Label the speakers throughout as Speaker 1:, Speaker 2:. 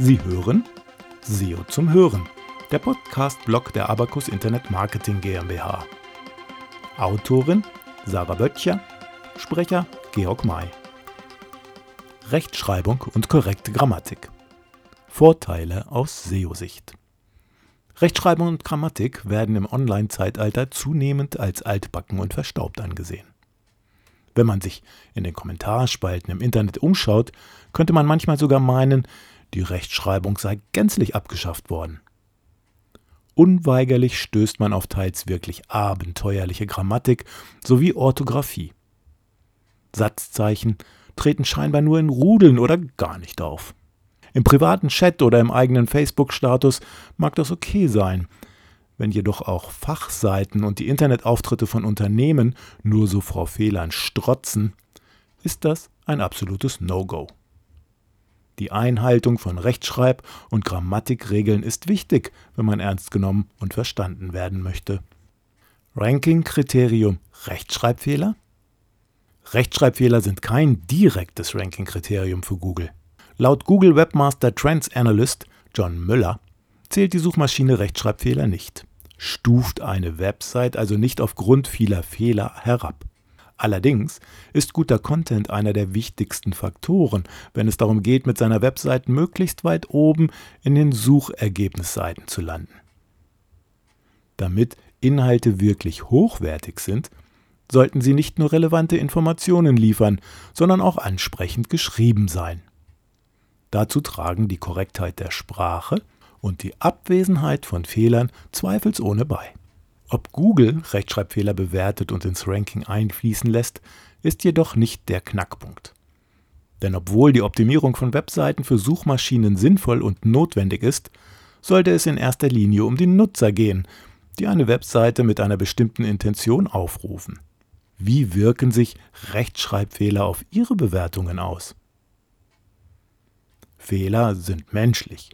Speaker 1: Sie hören SEO zum Hören, der Podcast-Blog der Abacus Internet Marketing GmbH. Autorin Sarah Böttcher, Sprecher Georg May. Rechtschreibung und korrekte Grammatik. Vorteile aus SEO-Sicht. Rechtschreibung und Grammatik werden im Online-Zeitalter zunehmend als altbacken und verstaubt angesehen. Wenn man sich in den Kommentarspalten im Internet umschaut, könnte man manchmal sogar meinen, die Rechtschreibung sei gänzlich abgeschafft worden. Unweigerlich stößt man auf teils wirklich abenteuerliche Grammatik sowie Orthographie. Satzzeichen treten scheinbar nur in Rudeln oder gar nicht auf. Im privaten Chat oder im eigenen Facebook-Status mag das okay sein. Wenn jedoch auch Fachseiten und die Internetauftritte von Unternehmen nur so vor Fehlern strotzen, ist das ein absolutes No-Go. Die Einhaltung von Rechtschreib- und Grammatikregeln ist wichtig, wenn man ernst genommen und verstanden werden möchte. Ranking-Kriterium Rechtschreibfehler? Rechtschreibfehler sind kein direktes Ranking-Kriterium für Google. Laut Google Webmaster Trends Analyst John Müller zählt die Suchmaschine Rechtschreibfehler nicht, stuft eine Website also nicht aufgrund vieler Fehler herab. Allerdings ist guter Content einer der wichtigsten Faktoren, wenn es darum geht, mit seiner Website möglichst weit oben in den Suchergebnisseiten zu landen. Damit Inhalte wirklich hochwertig sind, sollten sie nicht nur relevante Informationen liefern, sondern auch ansprechend geschrieben sein. Dazu tragen die Korrektheit der Sprache und die Abwesenheit von Fehlern zweifelsohne bei. Ob Google Rechtschreibfehler bewertet und ins Ranking einfließen lässt, ist jedoch nicht der Knackpunkt. Denn obwohl die Optimierung von Webseiten für Suchmaschinen sinnvoll und notwendig ist, sollte es in erster Linie um die Nutzer gehen, die eine Webseite mit einer bestimmten Intention aufrufen. Wie wirken sich Rechtschreibfehler auf ihre Bewertungen aus? Fehler sind menschlich.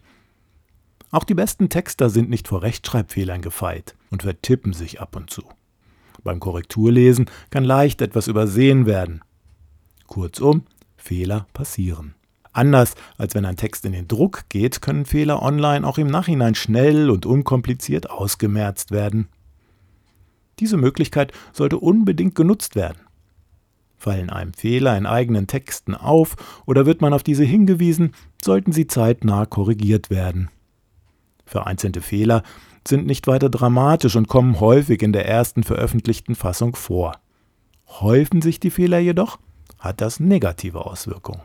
Speaker 1: Auch die besten Texter sind nicht vor Rechtschreibfehlern gefeit und vertippen sich ab und zu. Beim Korrekturlesen kann leicht etwas übersehen werden. Kurzum, Fehler passieren. Anders als wenn ein Text in den Druck geht, können Fehler online auch im Nachhinein schnell und unkompliziert ausgemerzt werden. Diese Möglichkeit sollte unbedingt genutzt werden. Fallen einem Fehler in eigenen Texten auf oder wird man auf diese hingewiesen, sollten sie zeitnah korrigiert werden. Vereinzelte Fehler sind nicht weiter dramatisch und kommen häufig in der ersten veröffentlichten Fassung vor. Häufen sich die Fehler jedoch, hat das negative Auswirkungen.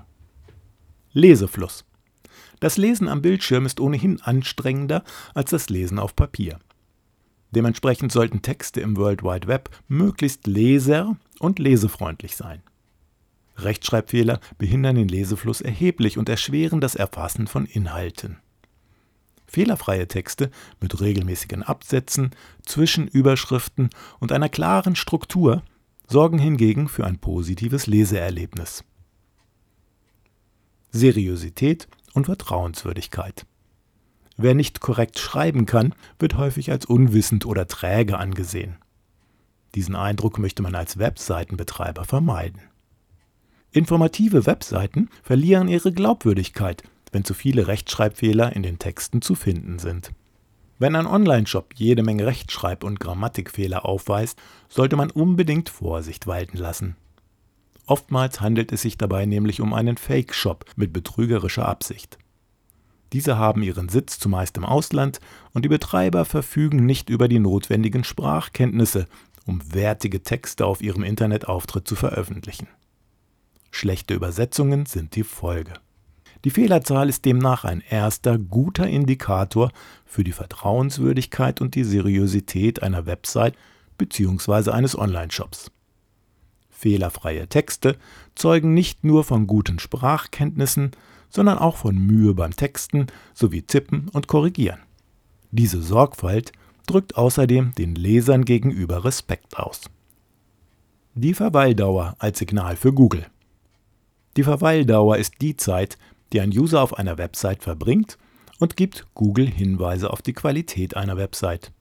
Speaker 1: Lesefluss. Das Lesen am Bildschirm ist ohnehin anstrengender als das Lesen auf Papier. Dementsprechend sollten Texte im World Wide Web möglichst leser- und lesefreundlich sein. Rechtschreibfehler behindern den Lesefluss erheblich und erschweren das Erfassen von Inhalten. Fehlerfreie Texte mit regelmäßigen Absätzen, Zwischenüberschriften und einer klaren Struktur sorgen hingegen für ein positives Leseerlebnis. Seriosität und Vertrauenswürdigkeit. Wer nicht korrekt schreiben kann, wird häufig als unwissend oder träge angesehen. Diesen Eindruck möchte man als Webseitenbetreiber vermeiden. Informative Webseiten verlieren ihre Glaubwürdigkeit, wenn zu viele Rechtschreibfehler in den Texten zu finden sind. Wenn ein Online-Shop jede Menge Rechtschreib- und Grammatikfehler aufweist, sollte man unbedingt Vorsicht walten lassen. Oftmals handelt es sich dabei nämlich um einen Fake-Shop mit betrügerischer Absicht. Diese haben ihren Sitz zumeist im Ausland und die Betreiber verfügen nicht über die notwendigen Sprachkenntnisse, um wertige Texte auf ihrem Internetauftritt zu veröffentlichen. Schlechte Übersetzungen sind die Folge. Die Fehlerzahl ist demnach ein erster guter Indikator für die Vertrauenswürdigkeit und die Seriosität einer Website bzw. eines Online-Shops. Fehlerfreie Texte zeugen nicht nur von guten Sprachkenntnissen, sondern auch von Mühe beim Texten sowie Tippen und Korrigieren. Diese Sorgfalt drückt außerdem den Lesern gegenüber Respekt aus. Die Verweildauer als Signal für Google. Die Verweildauer ist die Zeit, die ein User auf einer Website verbringt und gibt Google Hinweise auf die Qualität einer Website.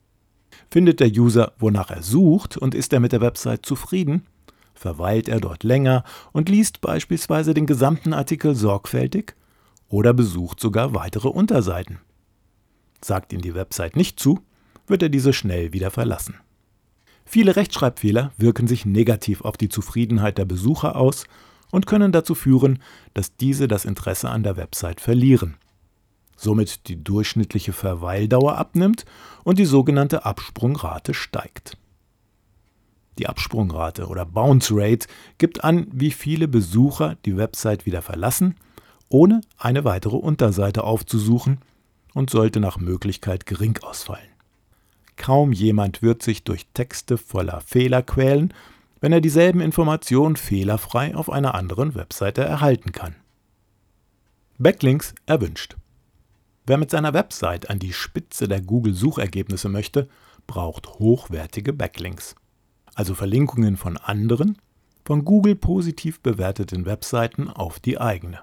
Speaker 1: Findet der User, wonach er sucht und ist er mit der Website zufrieden, verweilt er dort länger und liest beispielsweise den gesamten Artikel sorgfältig oder besucht sogar weitere Unterseiten. Sagt ihn die Website nicht zu, wird er diese schnell wieder verlassen. Viele Rechtschreibfehler wirken sich negativ auf die Zufriedenheit der Besucher aus und können dazu führen, dass diese das Interesse an der Website verlieren. Somit die durchschnittliche Verweildauer abnimmt und die sogenannte Absprungrate steigt. Die Absprungrate oder Bounce Rate gibt an, wie viele Besucher die Website wieder verlassen, ohne eine weitere Unterseite aufzusuchen und sollte nach Möglichkeit gering ausfallen. Kaum jemand wird sich durch Texte voller Fehler quälen, wenn er dieselben Informationen fehlerfrei auf einer anderen Webseite erhalten kann. Backlinks erwünscht. Wer mit seiner Website an die Spitze der Google-Suchergebnisse möchte, braucht hochwertige Backlinks, also Verlinkungen von anderen, von Google positiv bewerteten Webseiten auf die eigene.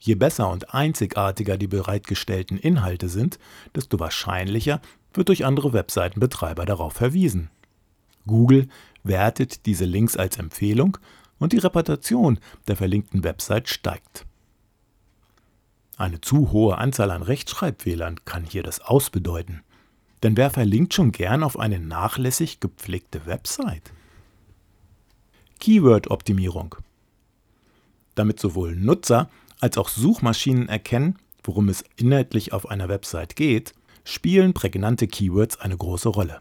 Speaker 1: Je besser und einzigartiger die bereitgestellten Inhalte sind, desto wahrscheinlicher wird durch andere Webseitenbetreiber darauf verwiesen. Google wertet diese Links als Empfehlung und die Reputation der verlinkten Website steigt. Eine zu hohe Anzahl an Rechtschreibfehlern kann hier das Ausbedeuten. Denn wer verlinkt schon gern auf eine nachlässig gepflegte Website? Keyword-Optimierung. Damit sowohl Nutzer als auch Suchmaschinen erkennen, worum es inhaltlich auf einer Website geht, spielen prägnante Keywords eine große Rolle.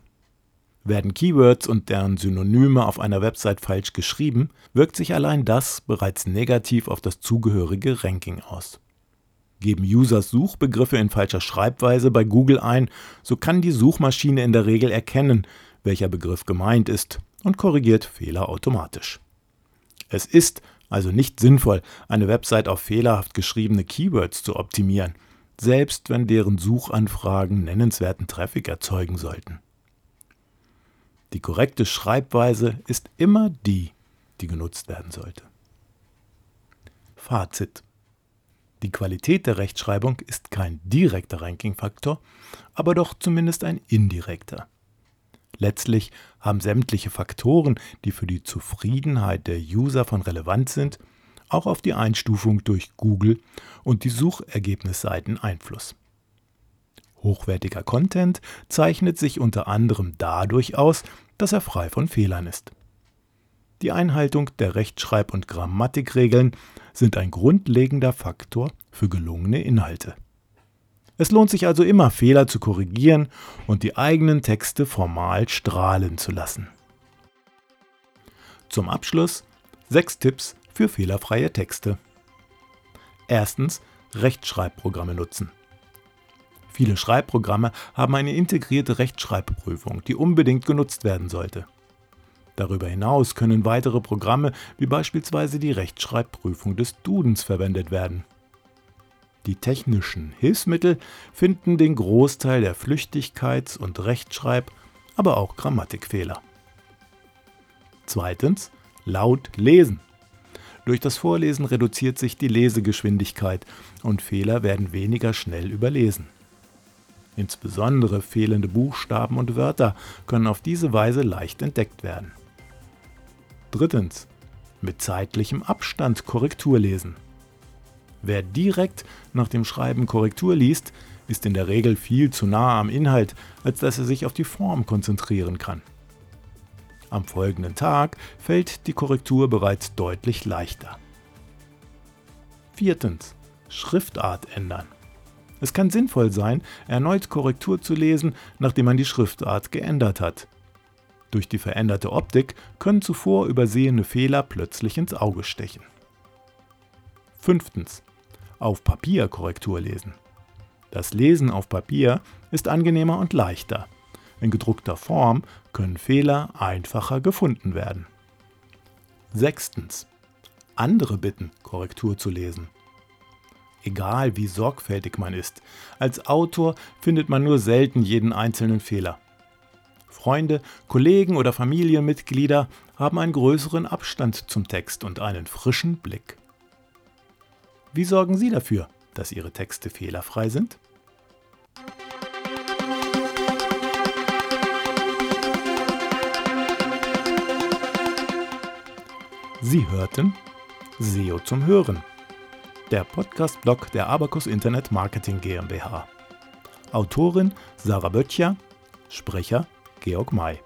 Speaker 1: Werden Keywords und deren Synonyme auf einer Website falsch geschrieben, wirkt sich allein das bereits negativ auf das zugehörige Ranking aus. Geben Users Suchbegriffe in falscher Schreibweise bei Google ein, so kann die Suchmaschine in der Regel erkennen, welcher Begriff gemeint ist und korrigiert Fehler automatisch. Es ist also nicht sinnvoll, eine Website auf fehlerhaft geschriebene Keywords zu optimieren, selbst wenn deren Suchanfragen nennenswerten Traffic erzeugen sollten. Die korrekte Schreibweise ist immer die, die genutzt werden sollte. Fazit. Die Qualität der Rechtschreibung ist kein direkter Rankingfaktor, aber doch zumindest ein indirekter. Letztlich haben sämtliche Faktoren, die für die Zufriedenheit der User von Relevanz sind, auch auf die Einstufung durch Google und die Suchergebnisseiten Einfluss. Hochwertiger Content zeichnet sich unter anderem dadurch aus, dass er frei von Fehlern ist. Die Einhaltung der Rechtschreib- und Grammatikregeln sind ein grundlegender Faktor für gelungene Inhalte. Es lohnt sich also immer, Fehler zu korrigieren und die eigenen Texte formal strahlen zu lassen. Zum Abschluss sechs Tipps für fehlerfreie Texte. Erstens Rechtschreibprogramme nutzen. Viele Schreibprogramme haben eine integrierte Rechtschreibprüfung, die unbedingt genutzt werden sollte. Darüber hinaus können weitere Programme wie beispielsweise die Rechtschreibprüfung des Dudens verwendet werden. Die technischen Hilfsmittel finden den Großteil der Flüchtigkeits- und Rechtschreib-, aber auch Grammatikfehler. Zweitens, laut lesen. Durch das Vorlesen reduziert sich die Lesegeschwindigkeit und Fehler werden weniger schnell überlesen. Insbesondere fehlende Buchstaben und Wörter können auf diese Weise leicht entdeckt werden. Drittens, mit zeitlichem Abstand Korrektur lesen. Wer direkt nach dem Schreiben Korrektur liest, ist in der Regel viel zu nah am Inhalt, als dass er sich auf die Form konzentrieren kann. Am folgenden Tag fällt die Korrektur bereits deutlich leichter. Viertens. Schriftart ändern. Es kann sinnvoll sein, erneut Korrektur zu lesen, nachdem man die Schriftart geändert hat. Durch die veränderte Optik können zuvor übersehene Fehler plötzlich ins Auge stechen. Fünftens auf Papier Korrektur lesen. Das Lesen auf Papier ist angenehmer und leichter. In gedruckter Form können Fehler einfacher gefunden werden. Sechstens. Andere bitten, Korrektur zu lesen. Egal wie sorgfältig man ist, als Autor findet man nur selten jeden einzelnen Fehler. Freunde, Kollegen oder Familienmitglieder haben einen größeren Abstand zum Text und einen frischen Blick. Wie sorgen Sie dafür, dass Ihre Texte fehlerfrei sind? Sie hörten SEO zum Hören. Der Podcast-Blog der Abacus Internet Marketing GmbH. Autorin Sarah Böttcher, Sprecher Georg May.